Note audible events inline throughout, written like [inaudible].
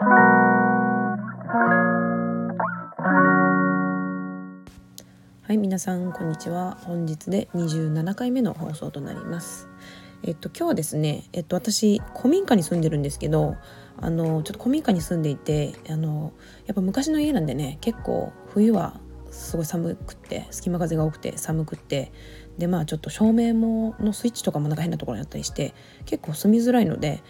はい皆さんこんにちは。本日で27回目の放送となります。えっと今日はですねえっと私古民家に住んでるんですけどあのちょっと古民家に住んでいてあのやっぱ昔の家なんでね結構冬はすごい寒くって隙間風が多くて寒くってでまあちょっと照明ものスイッチとかもなんか変なところにあったりして結構住みづらいので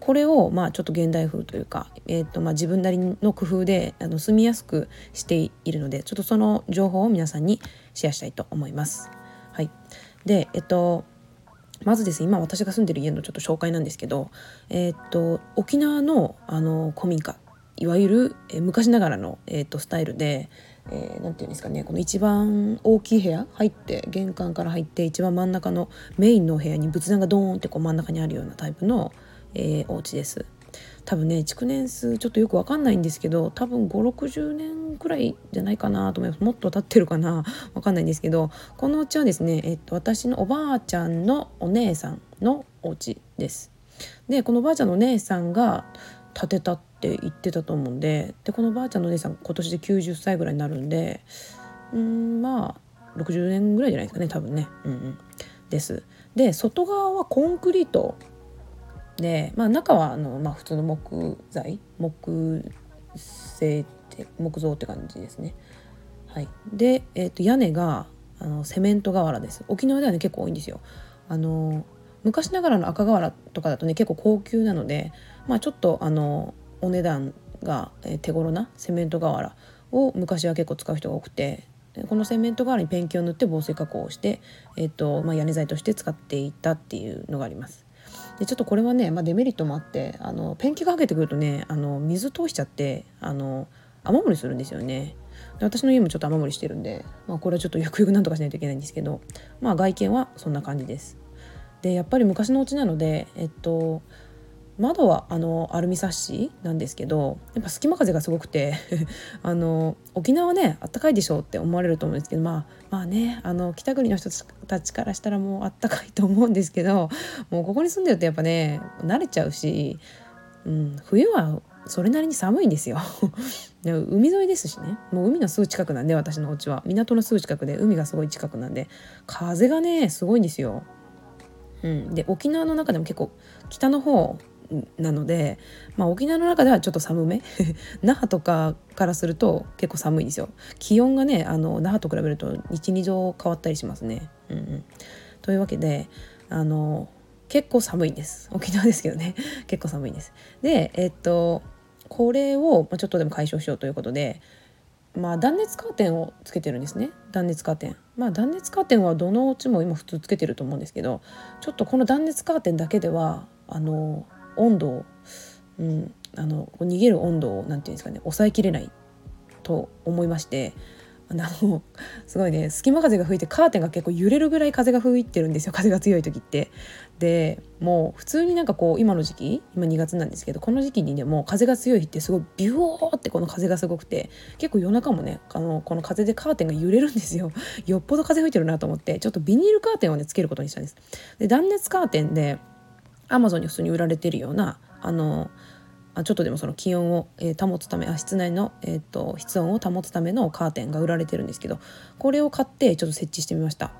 これをまあちょっと現代風というか、えーとまあ、自分なりの工夫であの住みやすくしているのでちょっとその情報を皆さんにシェアしたいと思います。はい、でえっとまずですね今私が住んでる家のちょっと紹介なんですけど、え、っと沖縄のあの古民家いわゆる、え昔ながらの、えー、っとスタイルでえー、て言うんですかねこの一番大きい部屋入って玄関から入って一番真ん中のメインのお部屋に仏壇がドーンってこう真ん中にあるようなタイプの、えー、お家です。多分ね築年数ちょっとよく分かんないんですけど多分560年くらいじゃないかなと思いますもっと経ってるかな分かんないんですけどこのお家はですね、えっと、私のおばあちゃんのお姉さんのお家です。でこのおばあちゃんのお姉さんが建てたっって言ってたと思うんででこのばあちゃんのお姉さん今年で90歳ぐらいになるんでうんまあ60年ぐらいじゃないですかね多分ね。うんうん、です。で外側はコンクリートで、まあ、中はあの、まあ、普通の木材木製って木造って感じですね。はい、で、えー、と屋根があのセメント瓦です沖縄ではね結構多いんですよ。あの昔ながらの赤瓦とかだとね結構高級なのでまあ、ちょっとあのお値段が手頃なセメント瓦を昔は結構使う人が多くてこのセメント瓦にペンキを塗って防水加工をして、えーとまあ、屋根材として使っていたっていうのがあります。でちょっとこれはね、まあ、デメリットもあってあのペンキがはけてくるとねあの水通しちゃってあの雨漏りするんですよね。で私の家もちょっと雨漏りしてるんで、まあ、これはちょっとゆくゆくなんとかしないといけないんですけど、まあ、外見はそんな感じです。でやっぱり昔のお家なので、えっと、窓はあのアルミサッシなんですけどやっぱ隙間風がすごくて [laughs] あの沖縄ねあったかいでしょうって思われると思うんですけどまあまあねあの北国の人たちからしたらもうあったかいと思うんですけどもうここに住んでるとやっぱね慣れちゃうし、うん、冬はそれなりに寒いんですよ。海沿いですしね。もう海のすぐ近くなんで私のお家は。港のすぐ近くで海がすごい近くなんで風がねすごいんですよ。うん、で沖縄の中でも結構北の方なので、まあ、沖縄の中ではちょっと寒め？[laughs] 那覇とかからすると結構寒いんですよ。気温がねあの那覇と比べると12度変わったりしますね。うんうん、というわけであの結構寒いんです。沖縄ですけどね。[laughs] 結構寒いんです。でえっとこれをちょっとでも解消しようということでまあ断熱カーテンをつけてるんですね。断熱カーテン。まあ断熱カーテンはどのうちも今普通つけてると思うんですけどちょっとこの断熱カーテンだけではあの温度を、うん、あの逃げる温度を何て言うんですかね抑えきれないと思いましてあの [laughs] すごいね隙間風が吹いてカーテンが結構揺れるぐらい風が吹いてるんですよ風が強い時って。でもう普通になんかこう今の時期今2月なんですけどこの時期にねもう風が強い日ってすごいビューってこの風がすごくて結構夜中もねあのこの風でカーテンが揺れるんですよ [laughs] よっぽど風吹いてるなと思ってちょっとビニールカーテンをねつけることにしたんです。で断熱カーテンでアマゾンに普通に売られてるようなあのちょっとでもその気温を、え、保つためあ室内の、えーと、室温を保つためのカーテンが売られてるんですけどこれを買ってちょっと設置してみました。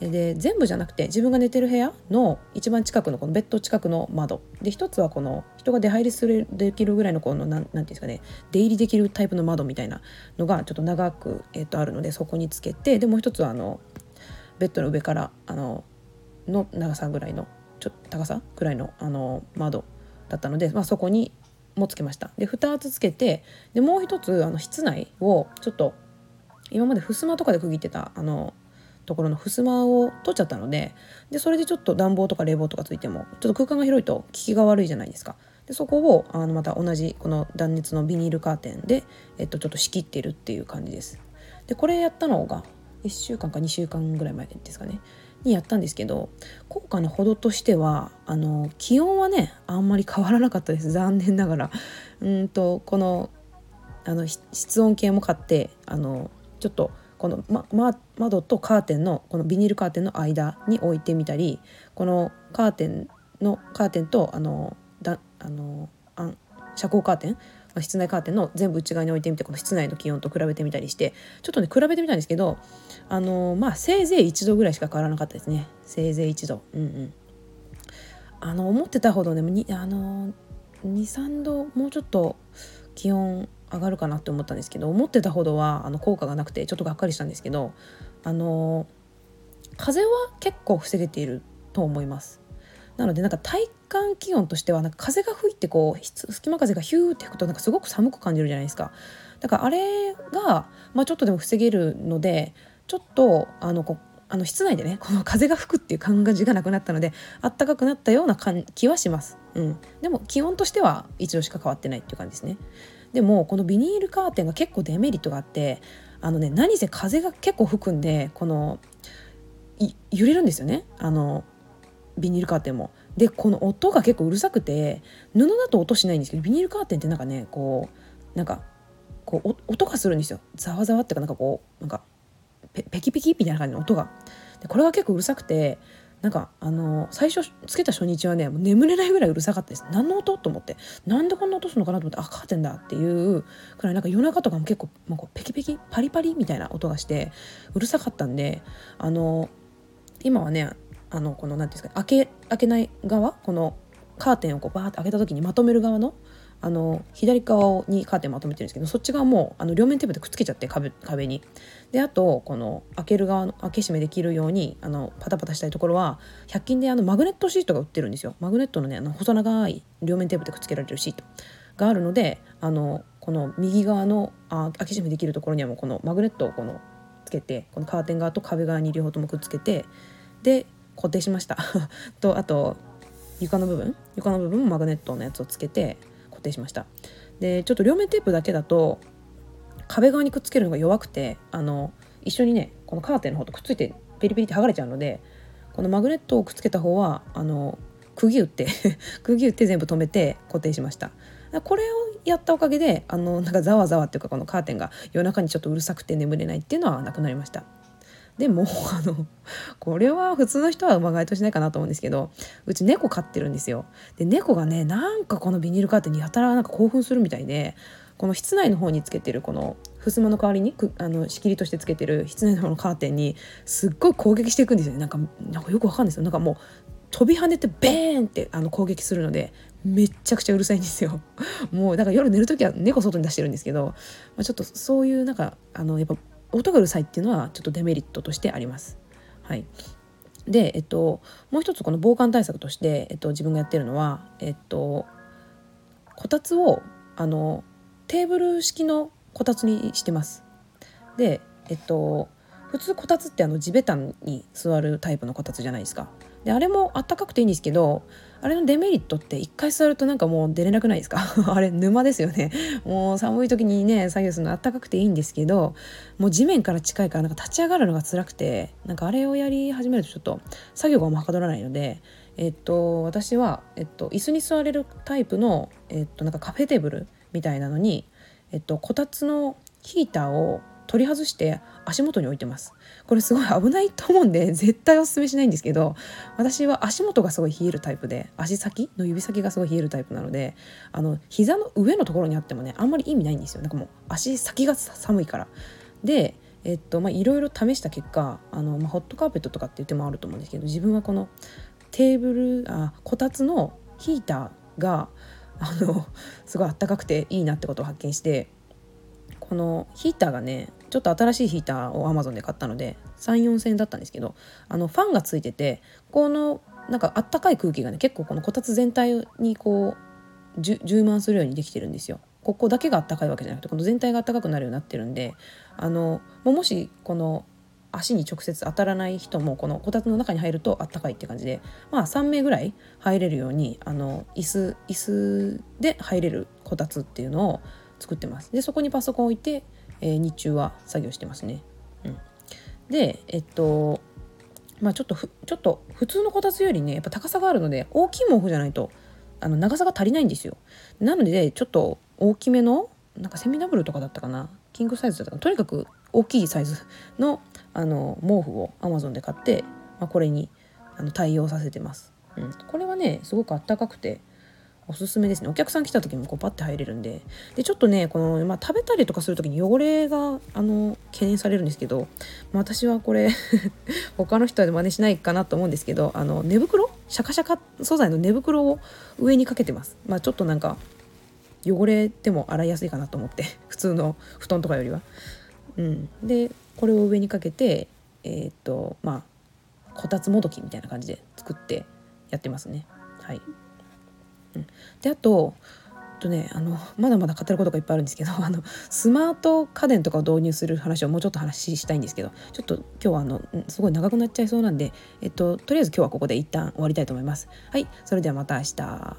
で全部じゃなくて自分が寝てる部屋の一番近くのこのベッド近くの窓で一つはこの人が出入りするできるぐらいのこのなんていうんですかね出入りできるタイプの窓みたいなのがちょっと長く、えー、とあるのでそこにつけてでもう一つはあのベッドの上からあのの長さぐらいのちょっと高さくらいのあの窓だったので、まあ、そこにもつけましたで2つつけてでもう一つあの室内をちょっと今まで襖とかで区切ってたあのところの襖を取っちゃったのででそれでちょっと暖房とか冷房とかついてもちょっと空間が広いと効きが悪いじゃないですか。でそこをあのまた同じこの断熱のビニールカーテンで、えっと、ちょっと仕切ってるっていう感じです。でこれやったのが1週間か2週間ぐらい前ですかねにやったんですけど効果のほどとしてはあの気温はねあんまり変わらなかったです [laughs] 残念ながら。うんとこのあの室温計も買ってあのちょっとこの、まま、窓とカーテンのこのビニールカーテンの間に置いてみたりこのカーテンのカーテンとあのだあのあん遮光カーテン室内カーテンの全部内側に置いてみてこの室内の気温と比べてみたりしてちょっとね比べてみたんですけどあのまあせいぜい1度ぐらいしか変わらなかったですね。せいぜい1度。うんうん。あの思ってたほどねにあの23度もうちょっと気温上がるかなって思ったんですけど思ってたほどはあの効果がなくてちょっとがっかりしたんですけどあの風は結構防げていると思います。なのでなんか体感気温としてはなんか風が吹いてこう隙間風がヒューって吹くとなんかすごく寒く感じるじゃないですか。だからあれが、まあ、ちょっとでも防げるのでちょっとあのこあの室内でねこの風が吹くっていう感じがなくなったのであったかくなったような気はします、うん、でも気温としては一度しか変わってないっていう感じですね。でもこのビニールカーテンが結構デメリットがあってあのね何せ風が結構吹くんでこの揺れるんですよね。あのビニールカーテンも。でこの音が結構うるさくて布だと音しないんですけどビニールカーテンってなんかねこうなんかこう音がするんですよざわざわってかなんかこうなんかペペキペキみたいな感じの音が。でこれが結構うるさくてなんかあの最初つけた初日はねもう眠れないぐらいうるさかったです何の音と思ってなんでこんな音するのかなと思ってあカーテンだっていうくらいなんか夜中とかも結構もうこうペキペキパリパリみたいな音がしてうるさかったんであの今はねあのこの何ていうんですか開け開けない側このカーテンをこうバーって開けた時にまとめる側のあの左側にカーテンまとめてるんですけどそっち側もあの両面テープでくっつけちゃって壁壁に。であとこの開ける側の開け閉めできるようにあのパタパタしたいところは100均であのマグネットシートが売ってるんですよ。マグネットのねあの細長い両面テープでくっつけられるシート。があるのであのこの右側のあ開け閉めできるところにはもうこのマグネットをこのつけてこのカーテン側と壁側に両方ともくっつけてで固定しました。[laughs] とあと床の部分床の部分もマグネットのやつをつけて固定しました。でちょっと両面テープだけだと壁側にくっつけるのが弱くてあの一緒にねこのカーテンの方とくっついてペリペリって剥がれちゃうのでこのマグネットをくっつけた方はあの釘打って [laughs] 釘打って全部止めて固定しました。これをやったおかげであのなんかざわざわっていうかこのカーテンが夜中にちょっとうるさくて眠れないっていうのはなくなりました。でも [laughs] あのこれは普通の人はま該当しないかなと思うんですけどうち猫飼ってるんですよ。で猫がねなんかこのビニールカーテンにやたらなんか興奮するみたいでこの室内の方につけてるこの襖の代わりにあの仕切りとしてつけてる室内の方のカーテンにすっごい攻撃していくんですよね。なんかなんかよくわかんないですよ。なんかもう飛び跳ねてベーンってあの攻撃するのでめっちゃくちゃうるさいんですよ。もうだから夜寝る時は猫外に出してるんですけど、まあ、ちょっとそういうなんかあのやっぱ音がうるさいっていうのはちょっとデメリットとしてあります。はい、で、えっと、もう一つこの防寒対策として、えっと、自分がやってるのは、えっと、こたつをあのテーブル式のこたつにしてます。で、えっと、普通こたつってあの地べたに座るタイプのこたつじゃないですか。であれもあったかくていいんですけどあれのデメリットって一回座るとなんかもう出れなくないですか？[laughs] あれ沼ですよねもう寒い時にね作業するのあったかくていいんですけどもう地面から近いからなんか立ち上がるのが辛くてなんかあれをやり始めるとちょっと作業がもはかどらないのでえっと私は、えっと、椅子に座れるタイプの、えっと、なんかカフェテーブルみたいなのに、えっと、こたつのヒーターを取り外して足元に置いてます。これすごい [laughs] 危ないと思うんで絶対おすすめしないんですけど私は足元がすごい冷えるタイプで足先の指先がすごい冷えるタイプなのであの膝の上のところにあってもねあんまり意味ないんですよ。なんかもう足先が寒いから。でえっとまあいろいろ試した結果あの、まあ、ホットカーペットとかって言ってもあると思うんですけど自分はこのテーブルあこたつのヒーターがあのすごいあったかくていいなってことを発見してこのヒーターがねちょっと新しいヒーターを Amazon で買ったので34,000円だったんですけどあのファンがついててこのなんかあったかい空気がね結構このこたつ全体にこう充満するようにできてるんですよ。ここだけがあったかいわけじゃなくてこの全体があったかくなるようになってるんであのもしこの足に直接当たらない人もこのこたつの中に入るとあったかいって感じでまあ3名ぐらい入れるようにあの椅子椅子で入れるこたつっていうのを作ってます。でそこにパソコン置いて、えー、日中は作業してますね、うん、でえっとまあちょっとちょっと普通のこたつよりねやっぱ高さがあるので大きい毛布じゃないとあの長さが足りないんですよ。なのでちょっと大きめのなんかセミダブルとかだったかな。キングサイズだったかな。とにかく大きいサイズのあの毛布を Amazon で買って、まあ、これにあの対応させてます、うん、これはねすごくあったかくておすすめですね。お客さん来た時もこうパッて入れるんで。でちょっとねこの、まあ、食べたりとかする時に汚れがあの懸念されるんですけど、まあ、私はこれ [laughs] 他の人は真似しないかなと思うんですけどあの寝袋？シャカシャカ素材の寝袋を上にかけてます。まあちょっとなんか汚れても洗いやすいかなと思って。[laughs] 普通の布団とかよりは。うん、でこれを上にかけてえー、っとまあこたつもどきみたいな感じで作ってやってますね。はい、であととねあのまだまだ語ることがいっぱいあるんですけど [laughs] あのスマート家電とかを導入する話をもうちょっと話したいんですけどちょっと今日はあのすごい長くなっちゃいそうなんで、えっと、とりあえず今日はここで一旦終わりたいと思います。はいそれではまた明日